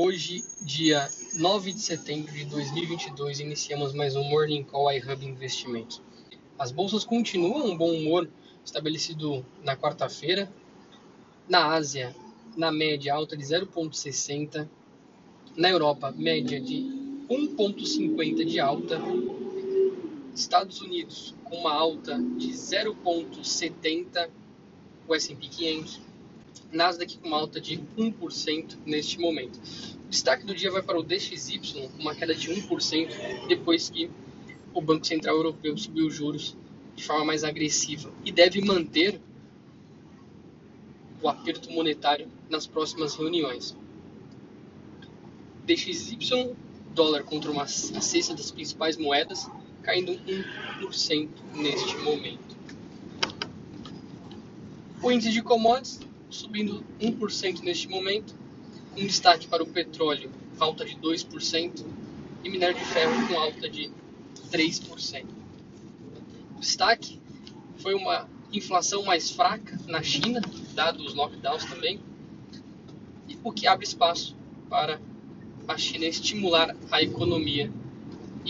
Hoje, dia 9 de setembro de 2022, iniciamos mais um Morning Call iHub Investimentos. As bolsas continuam um bom humor estabelecido na quarta-feira. Na Ásia, na média, alta de 0,60. Na Europa, média de 1,50 de alta. Estados Unidos, com uma alta de 0,70. O S&P 500 Nasdaq com uma alta de 1% neste momento. O destaque do dia vai para o DXY, uma queda de 1% depois que o Banco Central Europeu subiu os juros de forma mais agressiva e deve manter o aperto monetário nas próximas reuniões. DXY, dólar contra uma cesta das principais moedas, caindo 1% neste momento. O índice de commodities subindo 1% neste momento, com destaque para o petróleo, alta de 2%, e minério de ferro com alta de 3%. O destaque foi uma inflação mais fraca na China, dado os lockdowns também, o que abre espaço para a China estimular a economia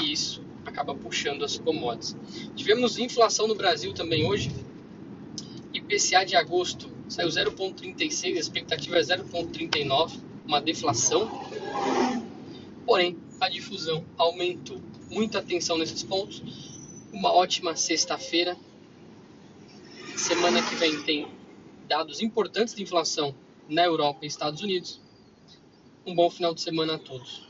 e isso acaba puxando as commodities. Tivemos inflação no Brasil também hoje, IPCA de agosto saiu 0,36, a expectativa é 0,39, uma deflação. Porém, a difusão aumentou. Muita atenção nesses pontos. Uma ótima sexta-feira. Semana que vem tem dados importantes de inflação na Europa e Estados Unidos. Um bom final de semana a todos.